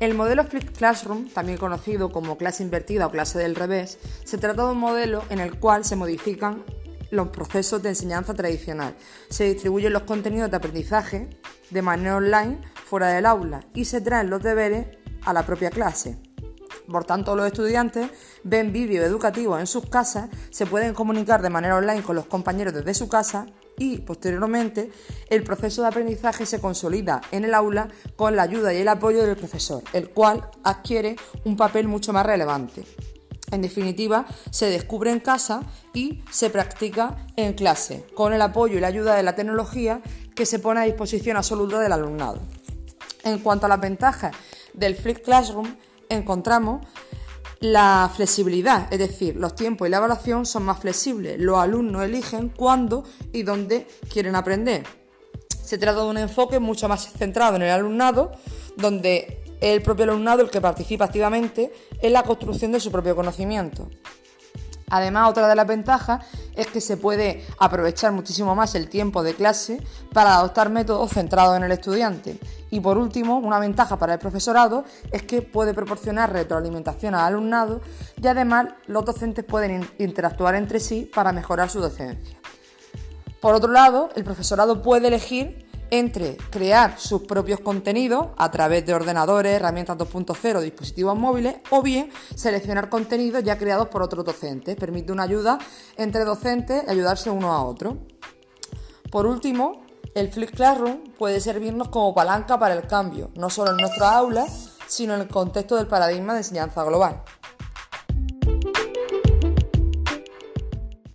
El modelo Flipped Classroom, también conocido como clase invertida o clase del revés, se trata de un modelo en el cual se modifican los procesos de enseñanza tradicional. Se distribuyen los contenidos de aprendizaje de manera online fuera del aula y se traen los deberes a la propia clase. Por tanto, los estudiantes ven vídeos educativos en sus casas, se pueden comunicar de manera online con los compañeros desde su casa y posteriormente el proceso de aprendizaje se consolida en el aula con la ayuda y el apoyo del profesor, el cual adquiere un papel mucho más relevante. En definitiva, se descubre en casa y se practica en clase, con el apoyo y la ayuda de la tecnología que se pone a disposición absoluta del alumnado. En cuanto a las ventajas del Flipped Classroom, encontramos la flexibilidad, es decir, los tiempos y la evaluación son más flexibles. Los alumnos eligen cuándo y dónde quieren aprender. Se trata de un enfoque mucho más centrado en el alumnado, donde es el propio alumnado el que participa activamente en la construcción de su propio conocimiento. Además, otra de las ventajas es que se puede aprovechar muchísimo más el tiempo de clase para adoptar métodos centrados en el estudiante. Y por último, una ventaja para el profesorado es que puede proporcionar retroalimentación al alumnado y además los docentes pueden interactuar entre sí para mejorar su docencia. Por otro lado, el profesorado puede elegir entre crear sus propios contenidos a través de ordenadores, herramientas 2.0, dispositivos móviles, o bien seleccionar contenidos ya creados por otros docentes. Permite una ayuda entre docentes y ayudarse uno a otro. Por último, el Flip Classroom puede servirnos como palanca para el cambio, no solo en nuestras aulas, sino en el contexto del paradigma de enseñanza global.